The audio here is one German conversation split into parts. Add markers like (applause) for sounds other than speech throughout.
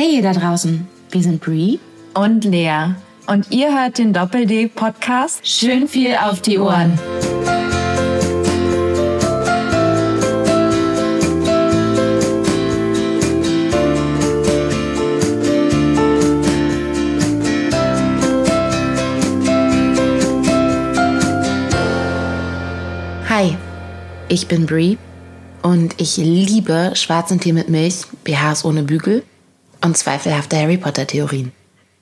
Hey ihr da draußen, wir sind Brie und Lea und ihr hört den Doppel-D-Podcast. Schön viel auf die Ohren. Hi, ich bin Brie und ich liebe schwarzen Tee mit Milch, BHs ohne Bügel und zweifelhafte Harry Potter-Theorien.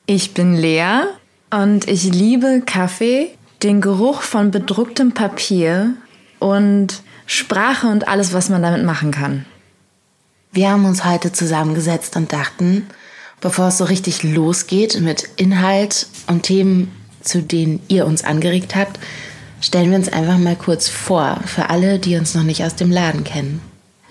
Ich bin Lea und ich liebe Kaffee, den Geruch von bedrucktem Papier und Sprache und alles, was man damit machen kann. Wir haben uns heute zusammengesetzt und dachten, bevor es so richtig losgeht mit Inhalt und Themen, zu denen ihr uns angeregt habt, stellen wir uns einfach mal kurz vor für alle, die uns noch nicht aus dem Laden kennen.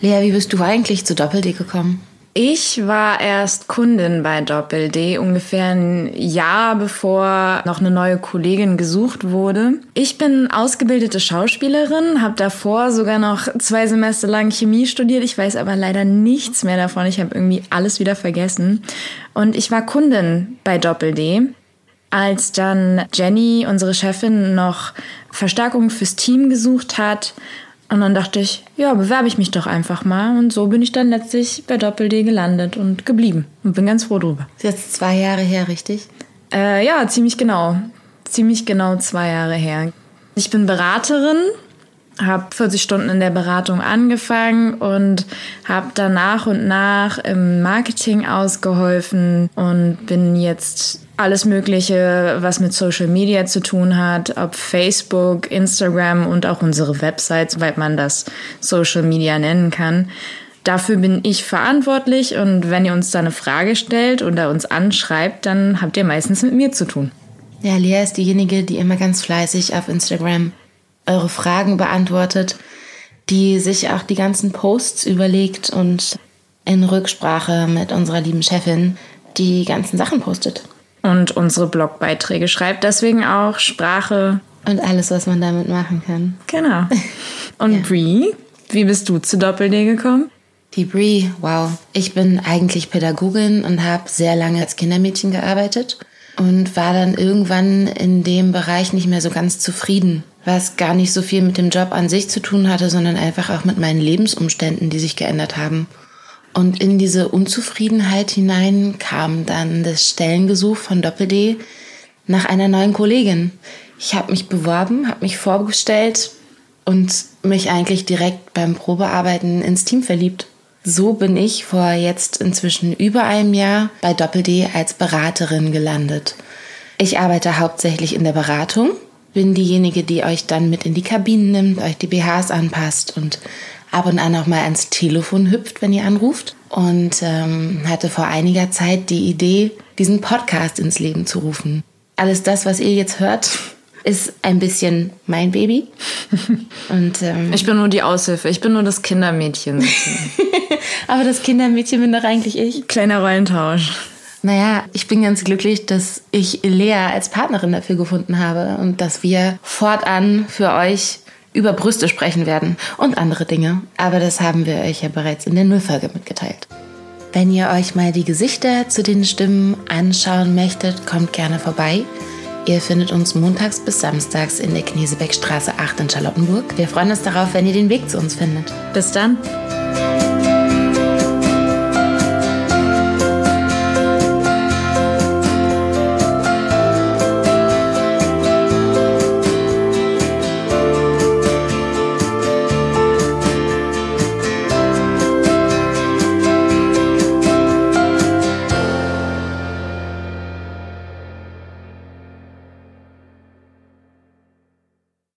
Lea, wie bist du eigentlich zu Doppel-D gekommen? Ich war erst Kundin bei Doppel D, ungefähr ein Jahr bevor noch eine neue Kollegin gesucht wurde. Ich bin ausgebildete Schauspielerin, habe davor sogar noch zwei Semester lang Chemie studiert. Ich weiß aber leider nichts mehr davon. Ich habe irgendwie alles wieder vergessen. Und ich war Kundin bei Doppel D. Als dann Jenny, unsere Chefin, noch Verstärkung fürs Team gesucht hat, und dann dachte ich, ja, bewerbe ich mich doch einfach mal. Und so bin ich dann letztlich bei Doppel-D gelandet und geblieben. Und bin ganz froh drüber. ist jetzt zwei Jahre her, richtig? Äh, ja, ziemlich genau. Ziemlich genau zwei Jahre her. Ich bin Beraterin, habe 40 Stunden in der Beratung angefangen und habe dann nach und nach im Marketing ausgeholfen und bin jetzt alles Mögliche, was mit Social Media zu tun hat, ob Facebook, Instagram und auch unsere Website, soweit man das Social Media nennen kann. Dafür bin ich verantwortlich und wenn ihr uns da eine Frage stellt oder uns anschreibt, dann habt ihr meistens mit mir zu tun. Ja, Lea ist diejenige, die immer ganz fleißig auf Instagram eure Fragen beantwortet, die sich auch die ganzen Posts überlegt und in Rücksprache mit unserer lieben Chefin die ganzen Sachen postet und unsere Blogbeiträge schreibt. Deswegen auch Sprache. Und alles, was man damit machen kann. Genau. (laughs) Und ja. Brie, wie bist du zu Doppel-D gekommen? Die Brie, wow. Ich bin eigentlich Pädagogin und habe sehr lange als Kindermädchen gearbeitet und war dann irgendwann in dem Bereich nicht mehr so ganz zufrieden, was gar nicht so viel mit dem Job an sich zu tun hatte, sondern einfach auch mit meinen Lebensumständen, die sich geändert haben. Und in diese Unzufriedenheit hinein kam dann das Stellengesuch von Doppel-D nach einer neuen Kollegin. Ich habe mich beworben, habe mich vorgestellt und mich eigentlich direkt beim Probearbeiten ins Team verliebt. So bin ich vor jetzt inzwischen über einem Jahr bei Doppel-D als Beraterin gelandet. Ich arbeite hauptsächlich in der Beratung, bin diejenige, die euch dann mit in die Kabinen nimmt, euch die BHs anpasst und ab und an auch mal ans Telefon hüpft, wenn ihr anruft. Und ähm, hatte vor einiger Zeit die Idee, diesen Podcast ins Leben zu rufen. Alles das, was ihr jetzt hört, ist ein bisschen mein Baby. (laughs) Und, ähm, ich bin nur die Aushilfe, ich bin nur das Kindermädchen. (laughs) Aber das Kindermädchen bin doch eigentlich ich. Kleiner Rollentausch. Naja, ich bin ganz glücklich, dass ich Lea als Partnerin dafür gefunden habe und dass wir fortan für euch über Brüste sprechen werden und andere Dinge. Aber das haben wir euch ja bereits in der Nullfolge mitgeteilt. Wenn ihr euch mal die Gesichter zu den Stimmen anschauen möchtet, kommt gerne vorbei. Ihr findet uns montags bis samstags in der Knesebeckstraße 8 in Charlottenburg. Wir freuen uns darauf, wenn ihr den Weg zu uns findet. Bis dann!